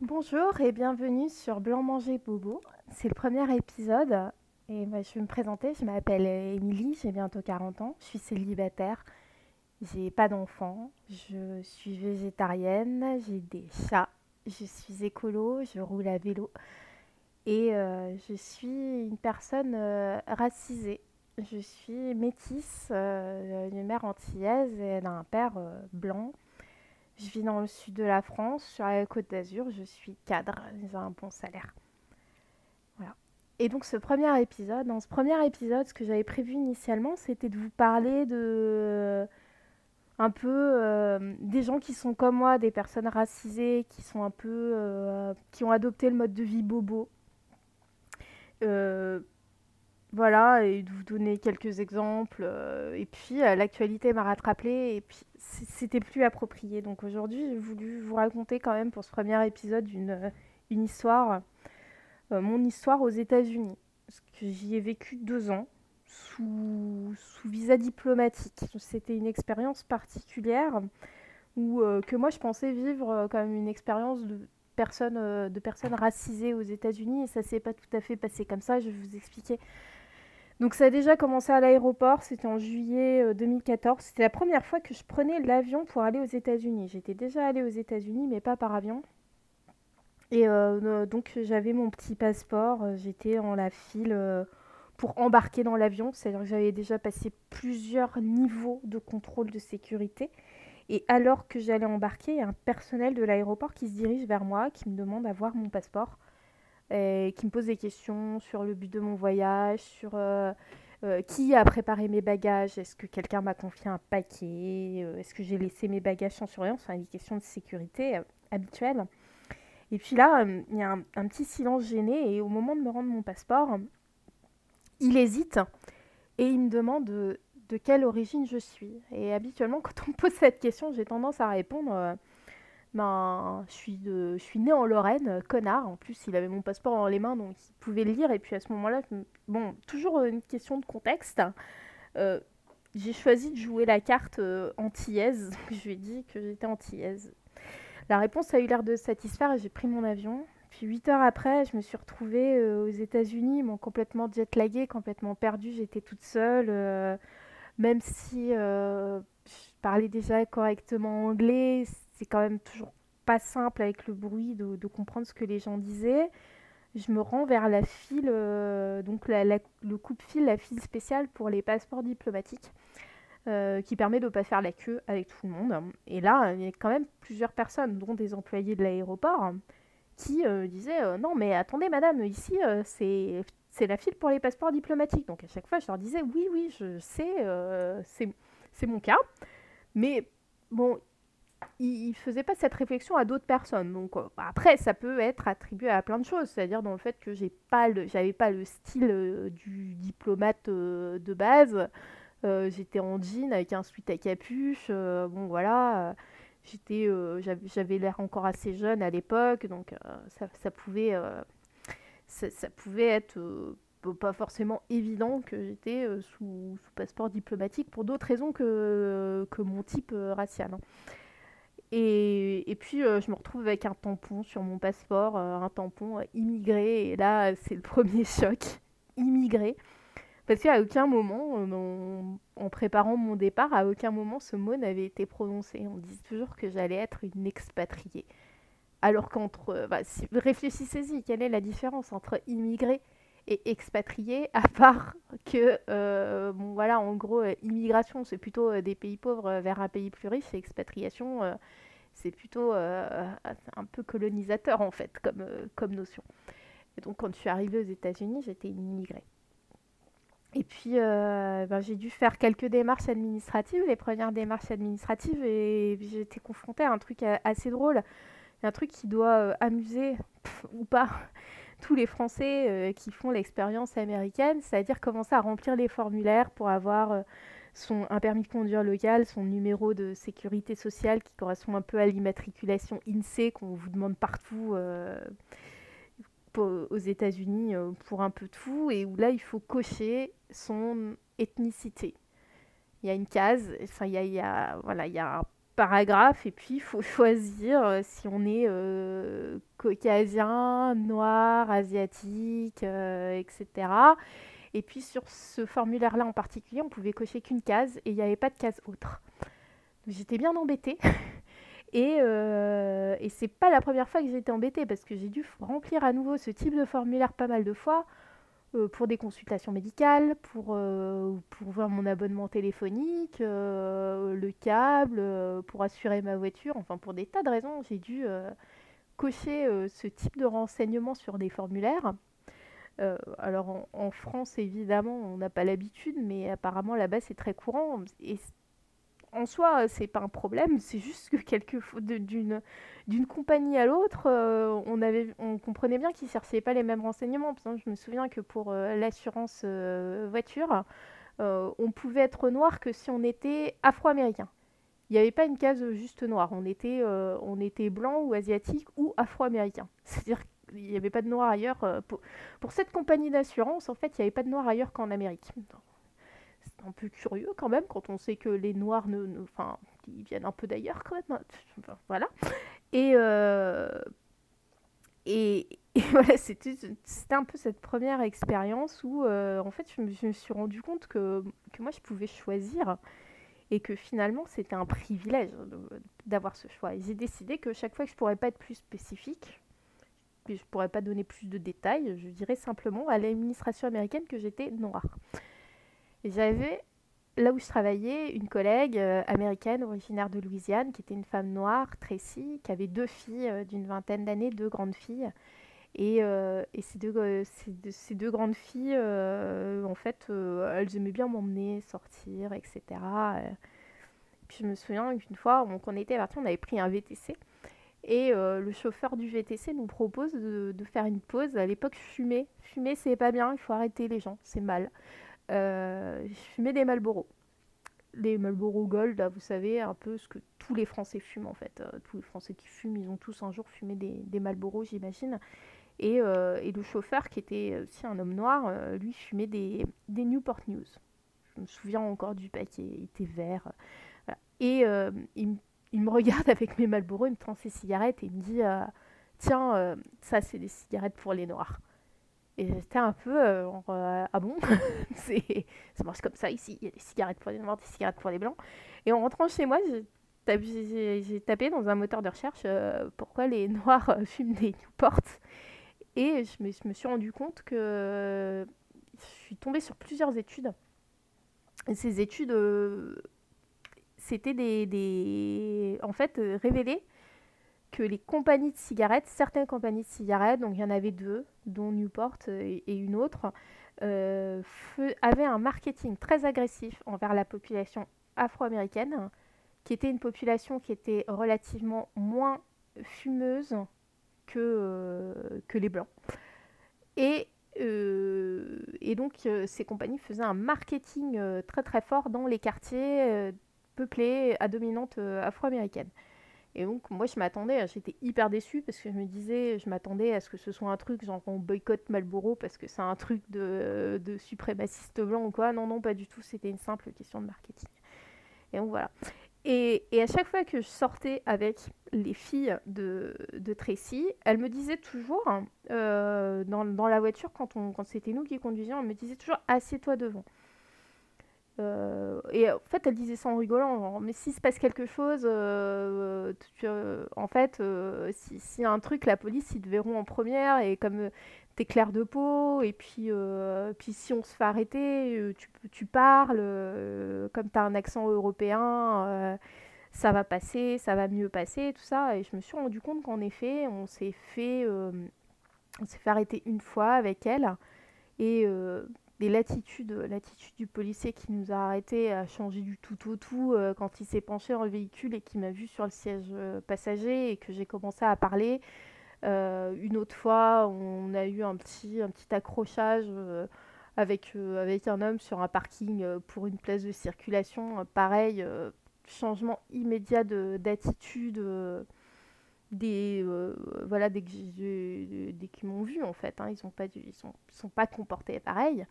Bonjour et bienvenue sur Blanc Manger Bobo. C'est le premier épisode et bah, je vais me présenter. Je m'appelle Émilie, j'ai bientôt 40 ans. Je suis célibataire, j'ai pas d'enfants, je suis végétarienne, j'ai des chats, je suis écolo, je roule à vélo et euh, je suis une personne euh, racisée. Je suis métisse, euh, une mère antillaise et un père euh, blanc. Je vis dans le sud de la France, sur la côte d'Azur. Je suis cadre, j'ai un bon salaire. Voilà. Et donc ce premier épisode, dans ce premier épisode, ce que j'avais prévu initialement, c'était de vous parler de un peu euh, des gens qui sont comme moi, des personnes racisées, qui sont un peu, euh, qui ont adopté le mode de vie bobo. Euh, voilà, et de vous donner quelques exemples. euh, et puis euh, l'actualité m'a rattrapé et puis c'était plus approprié. Donc aujourd'hui, j'ai voulu vous raconter quand même pour ce premier épisode une, euh, histoire, mon histoire aux États-Unis. Parce que j'y ai vécu deux ans sous, sous visa diplomatique. C'était une expérience particulière où, que moi je pensais vivre comme une expérience de personnes, de personnes racisées aux États-Unis et ça s'est pas tout à fait passé comme ça. Je vais vous expliquer donc ça a déjà commencé à l'aéroport, c'était en juillet euh, 2014. C'était la première fois que je prenais l'avion pour aller aux États-Unis. J'étais déjà allée aux États-Unis, mais pas par avion. Et euh, euh, donc j'avais mon petit passeport, euh, j'étais en la file euh, pour embarquer dans l'avion. C'est-à-dire que j'avais déjà passé plusieurs niveaux de contrôle de sécurité. Et alors que j'allais embarquer, il y a un personnel de l'aéroport qui se dirige vers moi, qui me demande à voir mon passeport qui me pose des questions sur le but de mon voyage, sur euh, euh, qui a préparé mes bagages, est-ce que quelqu'un m'a confié un paquet, euh, est-ce que j'ai laissé mes bagages sans surveillance, enfin des questions de sécurité habituelles. Et puis là, il y a un, petit silence gêné et au moment de me rendre mon passeport, il hésite et il me demande de, quelle origine je suis. Et habituellement, quand on me pose cette question, j'ai tendance à répondre ben, je suis, de, je suis né en Lorraine, euh, connard. En plus, il avait mon passeport dans les mains, donc il pouvait le lire. Et puis à ce moment-là, bon, toujours euh, une question de contexte. Euh, j'ai choisi de jouer la carte euh, antillaise. Je lui ai dit que j'étais antillaise. La réponse a eu l'air de satisfaire et j'ai pris mon avion. Puis huit heures après, je me suis retrouvée aux États-Unis, m'ont complètement jetlaguée, complètement perdue. J'étais toute seule, même si je parlais déjà correctement anglais, c'est quand même toujours pas simple avec le bruit de, comprendre ce que les gens disaient. Je me rends vers la file, euh, donc la- le coupe-file, la file spéciale pour les passeports diplomatiques, euh, qui permet de ne pas faire la queue avec tout le monde. Et là, il y a quand même plusieurs personnes, dont des employés de l'aéroport, qui euh, disaient euh, Non, mais attendez, madame, ici, c'est. C'est la file pour les passeports diplomatiques. Donc à chaque fois, je leur disais oui, oui, je sais, euh, c'est mon cas. Mais bon, il, il faisait pas cette réflexion à d'autres personnes. Donc euh, après, ça peut être attribué à plein de choses, c'est-à-dire dans le fait que j'ai pas j'avais pas le style euh, du diplomate euh, de base. J'étais en jean avec un sweat à capuche. bon voilà, j'étais, j'avais, l'air encore assez jeune à l'époque, donc ça, ça pouvait, ça, pouvait être pas forcément évident que j'étais sous, sous passeport diplomatique pour d'autres raisons que, que mon type racial. hein. Et, puis, euh, je me retrouve avec un tampon sur mon passeport, euh, un tampon euh, immigré. Et là, c'est le premier choc. Immigré. Parce qu'à aucun moment, en, préparant mon départ, à aucun moment ce mot n'avait été prononcé. On disait toujours que j'allais être une expatriée. Alors qu'entre... réfléchissez-y, quelle est la différence entre immigré et expatrié, à part que, euh, bon voilà, en gros, euh, immigration, c'est plutôt euh, des pays pauvres vers un pays plus riche, et expatriation, c'est plutôt un peu colonisateur en fait comme, comme notion. Donc quand je suis arrivée aux États-Unis, j'étais une immigrée. Et puis ben, j'ai dû faire quelques démarches administratives, les premières démarches administratives, et j'ai été confrontée à un truc assez drôle, un truc qui doit amuser ou pas tous les Français euh, qui font l'expérience américaine, c'est-à-dire commencer à remplir les formulaires pour avoir euh, son, un permis de conduire local, son numéro de sécurité sociale qui correspond un peu à l'immatriculation INSEE qu'on vous demande partout euh, aux États-Unis pour un peu tout, et où là il faut cocher son ethnicité. Il y a une case, il y a un paragraphe et puis il faut choisir si on est caucasien, noir, asiatique, etc. Et puis sur ce formulaire-là en particulier, on pouvait cocher qu'une case et il n'y avait pas de case autre. J'étais bien embêtée. Et, euh, et c'est pas la première fois que j'ai été embêtée parce que j'ai dû remplir à nouveau ce type de formulaire pas mal de fois euh, pour des consultations médicales, pour, euh, pour voir mon abonnement téléphonique, euh, le câble, pour assurer ma voiture, enfin pour des tas de raisons, j'ai dû cocher ce type de renseignements sur des formulaires. alors en, France, évidemment, on n'a pas l'habitude, mais apparemment là-bas c'est très courant. En soi, c'est pas un problème, c'est juste que quelques d'une compagnie à l'autre, euh, on comprenait bien qu'ils cherchaient pas les mêmes renseignements. je me souviens que pour euh, l'assurance euh, voiture, on pouvait être noir que si on était afro-américain. Il n'y avait pas une case juste noire, on était on était blanc ou asiatique ou afro-américain. C'est-à-dire qu'il n'y avait pas de noir ailleurs pour, pour cette compagnie d'assurance, en fait, il n'y avait pas de noir ailleurs qu'en Amérique un peu curieux quand même quand on sait que les noirs ne, enfin ils viennent un peu d'ailleurs quand même hein. voilà et euh, et, voilà c'était un peu cette première expérience où euh, en fait je me, suis rendu compte que, moi je pouvais choisir et que finalement c'était un privilège d'avoir ce choix et j'ai décidé que chaque fois que je pourrais pas être plus spécifique que je pourrais pas donner plus de détails je dirais simplement à l'administration américaine que j'étais noire j'avais, là où je travaillais, une collègue euh, américaine originaire de Louisiane, qui était une femme noire, Tracy, qui avait deux filles euh, d'une vingtaine d'années, deux grandes filles. Et, euh, ces, deux, ces, deux, grandes filles, en fait, elles aimaient bien m'emmener, sortir, etc. puis je me souviens qu'une fois, on, on était parti, on avait pris un VTC. Et le chauffeur du VTC nous propose de, de faire une pause. À l'époque, fumer. Fumer, c'est pas bien, il faut arrêter les gens, c'est mal euh, je fumais des Marlboro. Les Marlboro Gold, vous savez, un peu ce que tous les Français fument en fait. Euh, tous les Français qui fument, ils ont tous un jour fumé des, des j'imagine. Et, euh, et, le chauffeur, qui était aussi un homme noir, euh, lui fumait des, Newport News. Je me souviens encore du paquet, il était vert. Et il, il, me regarde avec mes Marlboro, il me tend ses cigarettes et il me dit Tiens, ça c'est des cigarettes pour les noirs. Et j'étais un peu euh, euh, ah bon? Ça marche comme ça ici. Il y a des cigarettes pour les noirs des cigarettes pour les blancs. Et en rentrant chez moi j'ai tapé dans un moteur de recherche euh, pourquoi les noirs fument des Newport et je me, suis rendu compte que je suis tombée sur plusieurs études. Ces études c'était des, des, en fait révélées que les compagnies de cigarettes, certaines compagnies de cigarettes, donc il y en avait deux, dont Newport et, une autre, euh, avaient un marketing très agressif envers la population afro-américaine, qui était une population qui était relativement moins fumeuse que, euh, les blancs. Et, euh, et donc ces compagnies faisaient un marketing très très fort dans les quartiers peuplés à dominante afro-américaine. Et donc, moi, je m'attendais, j'étais hyper déçue parce que je me disais, je m'attendais à ce que ce soit un truc genre on boycotte Malboro parce que c'est un truc de, de suprémaciste blanc ou quoi. Non, non, pas du tout, c'était une simple question de marketing. Et donc voilà. Et, et, à chaque fois que je sortais avec les filles de, de Tracy, elles me disaient toujours, euh, dans, dans, la voiture, quand, quand c'était nous qui conduisions, elles me disaient toujours assieds-toi devant. Euh, et en fait, elle disait ça en rigolant, mais s'il se passe quelque chose, euh, euh, en fait, s'il si y a un truc, la police, ils te verront en première, et comme t'es clair de peau, et puis, puis si on se fait arrêter, tu, tu parles, comme t'as un accent européen, ça va passer, ça va mieux passer, tout ça. Et je me suis rendu compte qu'en effet, on s'est fait, on s'est fait arrêter une fois avec elle, et et l'attitude, l'attitude du policier qui nous a arrêtés a changé du tout au tout euh, quand il s'est penché dans le véhicule et qui m'a vu sur le siège euh, passager et que j'ai commencé à parler. Euh, une autre fois, on a eu un petit, un petit accrochage euh, avec, euh, avec un homme sur un parking pour une place de circulation. pareil, changement immédiat de, d'attitude des voilà dès, dès qu'ils m'ont vu en fait hein, ils sont pas ils sont, sont pas comportés pareil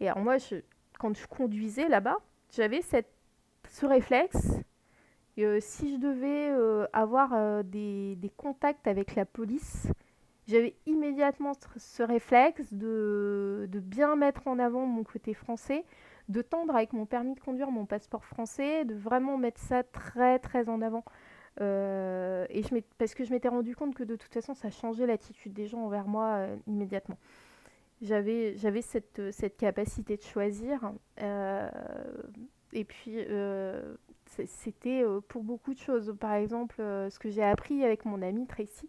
et alors moi, je, quand je conduisais là-bas, j'avais cette, ce réflexe. si je devais avoir des, des, contacts avec la police, j'avais immédiatement ce réflexe de, de, bien mettre en avant mon côté français, de tendre avec mon permis de conduire, mon passeport français, de vraiment mettre ça très très en avant. Euh, et parce que je m'étais rendu compte que de toute façon, ça changeait l'attitude des gens envers moi euh, immédiatement. J'avais, j'avais cette, capacité de choisir. Euh, et puis, c'était pour beaucoup de choses. Par exemple, ce que j'ai appris avec mon ami Tracy,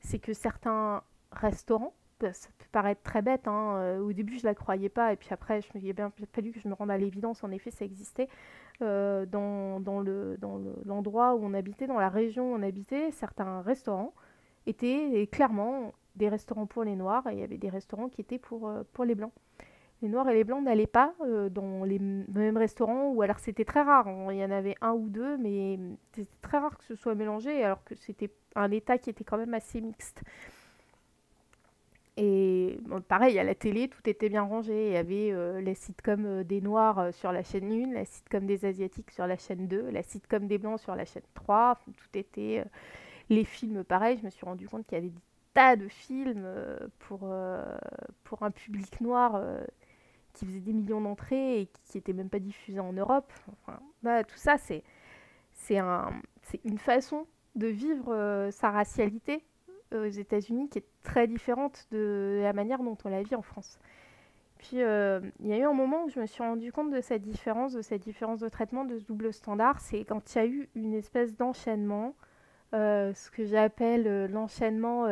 c'est que certains restaurants, bah, ça peut paraître très bête, hein, au début je ne la croyais pas, et puis après je me, a bien fallu que je me rende à l'évidence, en effet ça existait. Euh, dans, dans, le, dans l'endroit où on habitait, dans la région où on habitait, certains restaurants étaient clairement des restaurants pour les Noirs et il y avait des restaurants qui étaient pour, euh, les Blancs. Les Noirs et les Blancs n'allaient pas euh, dans les mêmes restaurants, ou alors c'était très rare, hein. il y en avait un ou deux, mais c'était très rare que ce soit mélangé, alors que c'était un état qui était quand même assez mixte. Et pareil, à la télé, tout était bien rangé. Il y avait euh, les sitcoms euh, des Noirs euh, sur la chaîne 1, la sitcom des Asiatiques sur la chaîne 2, la sitcom des Blancs sur la chaîne 3. tout était. les films, pareil, je me suis rendu compte qu'il y avait des tas de films pour, pour un public noir qui faisait des millions d'entrées et qui n'étaient même pas diffusés en Europe. Enfin, bah, tout ça, c'est, un, c'est une façon de vivre sa racialité aux États-Unis qui est très différente de la manière dont on la vit en France. Puis euh, il y a eu un moment où je me suis rendu compte de cette différence, de cette différence de traitement, de ce double standard. C'est quand il y a eu une espèce d'enchaînement, euh, ce que j'appelle euh, l'enchaînement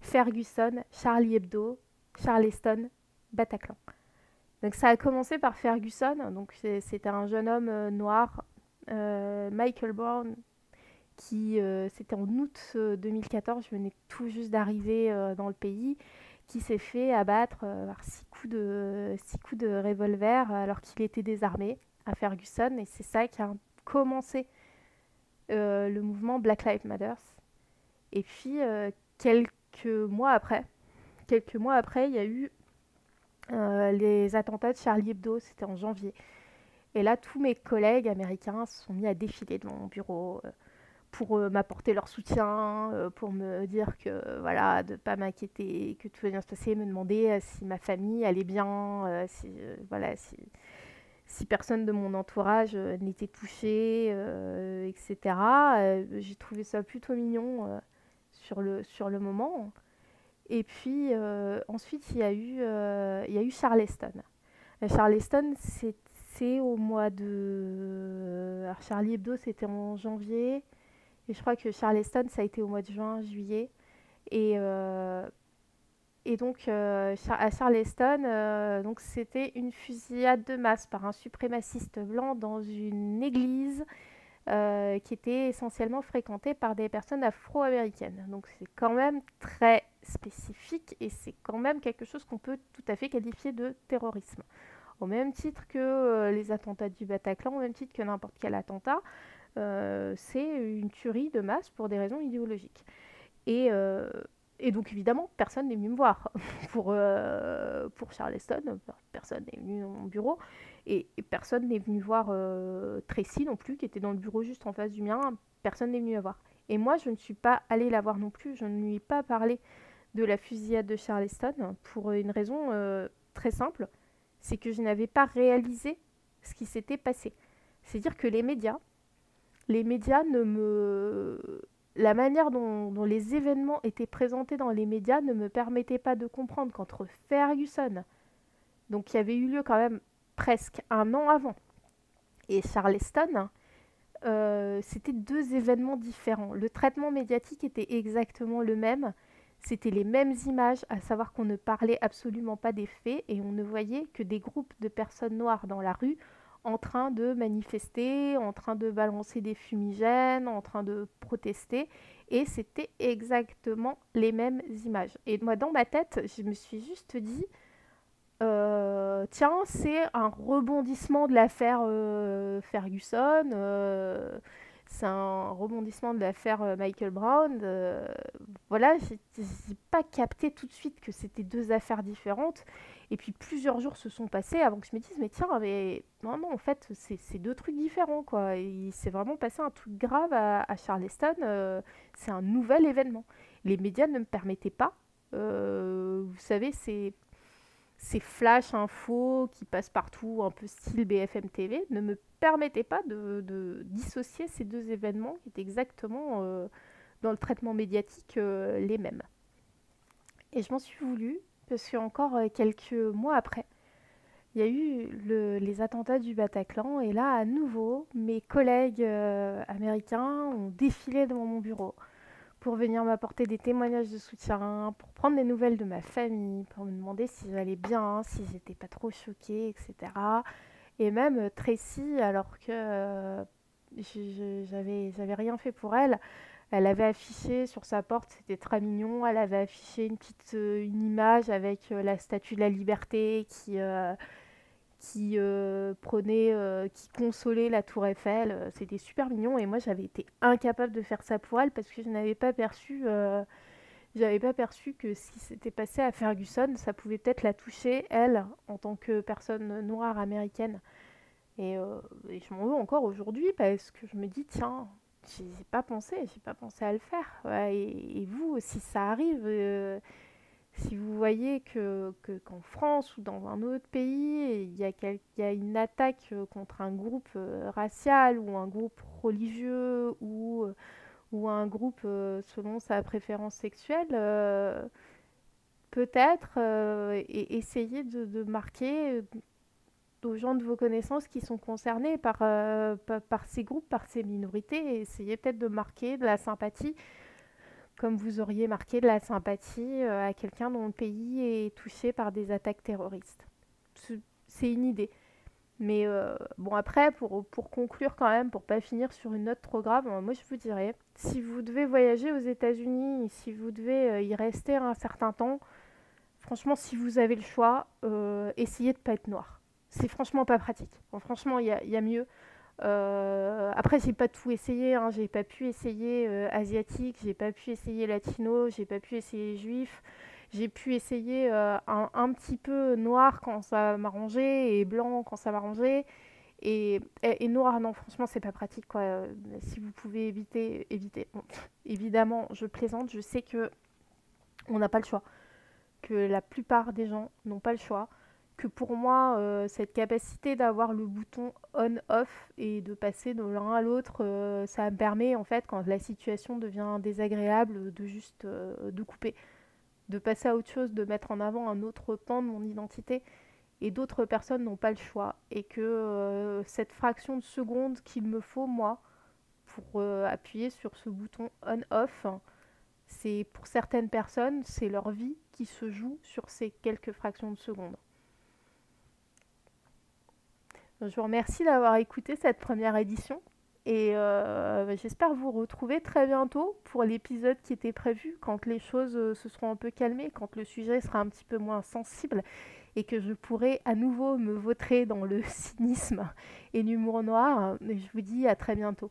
Ferguson, Charlie Hebdo, Charleston, Bataclan. Donc ça a commencé par Ferguson, donc c'était un jeune homme noir, Michael Brown, qui euh, c'était en août 2014, euh, je venais tout juste d'arriver euh, dans le pays, qui s'est fait abattre par six coups de six coups de revolver alors qu'il était désarmé à Ferguson et c'est ça qui a commencé le mouvement Black Lives Matter. Et puis quelques mois après, quelques mois après, il y a eu les attentats de Charlie Hebdo, c'était en janvier. Et là, tous mes collègues américains se sont mis à défiler devant mon bureau pour euh, m'apporter leur soutien, euh, pour me dire que voilà, de pas m'inquiéter, que tout va bien se passer, me demander euh, si ma famille allait bien, si voilà, si, si personne de mon entourage n'était touché, etc. J'ai trouvé ça plutôt mignon sur le sur le moment. Et puis ensuite il y a eu il y a eu Charleston. Charleston c'est au mois de alors Charlie Hebdo c'était en janvier et je crois que Charleston, ça a été au mois de juin, juillet. Et, euh, et donc, euh, à Charleston, euh, c'était une fusillade de masse par un suprémaciste blanc dans une église qui était essentiellement fréquentée par des personnes afro-américaines. Donc, c'est quand même très spécifique et c'est quand même quelque chose qu'on peut tout à fait qualifier de terrorisme. Au même titre que les attentats du Bataclan, au même titre que n'importe quel attentat. Euh, c'est une tuerie de masse pour des raisons idéologiques. Et, euh, donc évidemment, personne n'est venu me voir pour, euh, Charleston, personne n'est venu dans mon bureau, et, personne n'est venu voir Tracy non plus, qui était dans le bureau juste en face du mien, personne n'est venu la voir. Et moi, je ne suis pas allée la voir non plus, je ne lui ai pas parlé de la fusillade de Charleston pour une raison très simple, c'est que je n'avais pas réalisé ce qui s'était passé. C'est-à-dire que les médias, les médias ne me... La manière dont, les événements étaient présentés dans les médias ne me permettait pas de comprendre qu'entre Ferguson, donc qui avait eu lieu quand même presque un an avant, et Charleston, euh, c'était deux événements différents. Le traitement médiatique était exactement le même. C'était les mêmes images, à savoir qu'on ne parlait absolument pas des faits et on ne voyait que des groupes de personnes noires dans la rue en train de manifester, en train de balancer des fumigènes, en train de protester. Et c'était exactement les mêmes images. Et moi, dans ma tête, je me suis juste dit, euh, tiens, c'est un rebondissement de l'affaire euh, Ferguson. Euh, c'est un rebondissement de l'affaire Michael Brown. Voilà, j'ai pas capté tout de suite que c'était deux affaires différentes. Et puis plusieurs jours se sont passés avant que je me dise, mais tiens, mais non, non, en fait, c'est deux trucs différents, quoi. Il s'est vraiment passé un truc grave à, Charleston. Euh, c'est un nouvel événement. Les médias ne me permettaient pas. vous savez, c'est ces flash infos qui passent partout, un peu style BFM TV, ne me permettaient pas de, dissocier ces deux événements qui étaient exactement euh, dans le traitement médiatique euh, les mêmes. Et je m'en suis voulu parce qu'encore euh, quelques mois après, il y a eu les attentats du Bataclan et là, à nouveau, mes collègues américains ont défilé devant mon bureau pour venir m'apporter des témoignages de soutien, pour prendre des nouvelles de ma famille, pour me demander si j'allais bien, si j'étais pas trop choquée, etc. Et même euh, Tracy, alors que euh, j'avais rien fait pour elle, elle avait affiché sur sa porte, c'était très mignon, elle avait affiché une petite euh, image avec la statue de la liberté qui, qui euh, prenait, euh, qui consolait la tour Eiffel. Euh, c'était super mignon et moi j'avais été incapable de faire ça pour elle parce que je n'avais pas perçu, j'avais pas perçu que si c'était passé à Ferguson, ça pouvait peut-être la toucher elle en tant que personne noire américaine. Et, je m'en veux encore aujourd'hui parce que je me dis tiens, j'ai pas pensé, j'ai pas pensé à le faire. et, vous, si ça arrive si vous voyez que, qu'en France ou dans un autre pays, il y a, une attaque euh, contre un groupe euh, racial ou un groupe religieux ou, euh, ou un groupe selon sa préférence sexuelle, peut-être et essayer de, marquer aux gens de vos connaissances qui sont concernés par, par, ces groupes, par ces minorités, et essayer peut-être de marquer de la sympathie comme vous auriez marqué de la sympathie euh, à quelqu'un dont le pays est touché par des attaques terroristes. C'est une idée. Mais euh, bon, après, pour, pour conclure quand même, pour pas finir sur une note trop grave, moi je vous dirais, si vous devez voyager aux États-Unis, si vous devez euh, y rester un certain temps, franchement, si vous avez le choix, essayez de pas être noir. C'est franchement pas pratique. franchement, il y a mieux. Euh, après, j'ai pas tout essayé. Hein. J'ai pas pu essayer euh, asiatique, j'ai pas pu essayer latino, j'ai pas pu essayer juif. J'ai pu essayer euh, un, petit peu noir quand ça m'arrangeait et blanc quand ça m'arrangeait. Et, et, noir, non, franchement, c'est pas pratique. Quoi. Si vous pouvez éviter, évitez. évidemment, je plaisante. Je sais que on n'a pas le choix. Que la plupart des gens n'ont pas le choix que pour moi, euh, cette capacité d'avoir le bouton on-off et de passer de l'un à l'autre, euh, ça me permet en fait, quand la situation devient désagréable, de juste euh, de couper, de passer à autre chose, de mettre en avant un autre pan de mon identité. Et d'autres personnes n'ont pas le choix. Et que cette fraction de seconde qu'il me faut, moi, pour appuyer sur ce bouton on-off, c'est pour certaines personnes, c'est leur vie qui se joue sur ces quelques fractions de seconde. Je vous remercie d'avoir écouté cette première édition et euh, bah, j'espère vous retrouver très bientôt pour l'épisode qui était prévu quand les choses euh, se seront un peu calmées, quand le sujet sera un petit peu moins sensible et que je pourrai à nouveau me vautrer dans le cynisme et l'humour noir. je vous dis à très bientôt.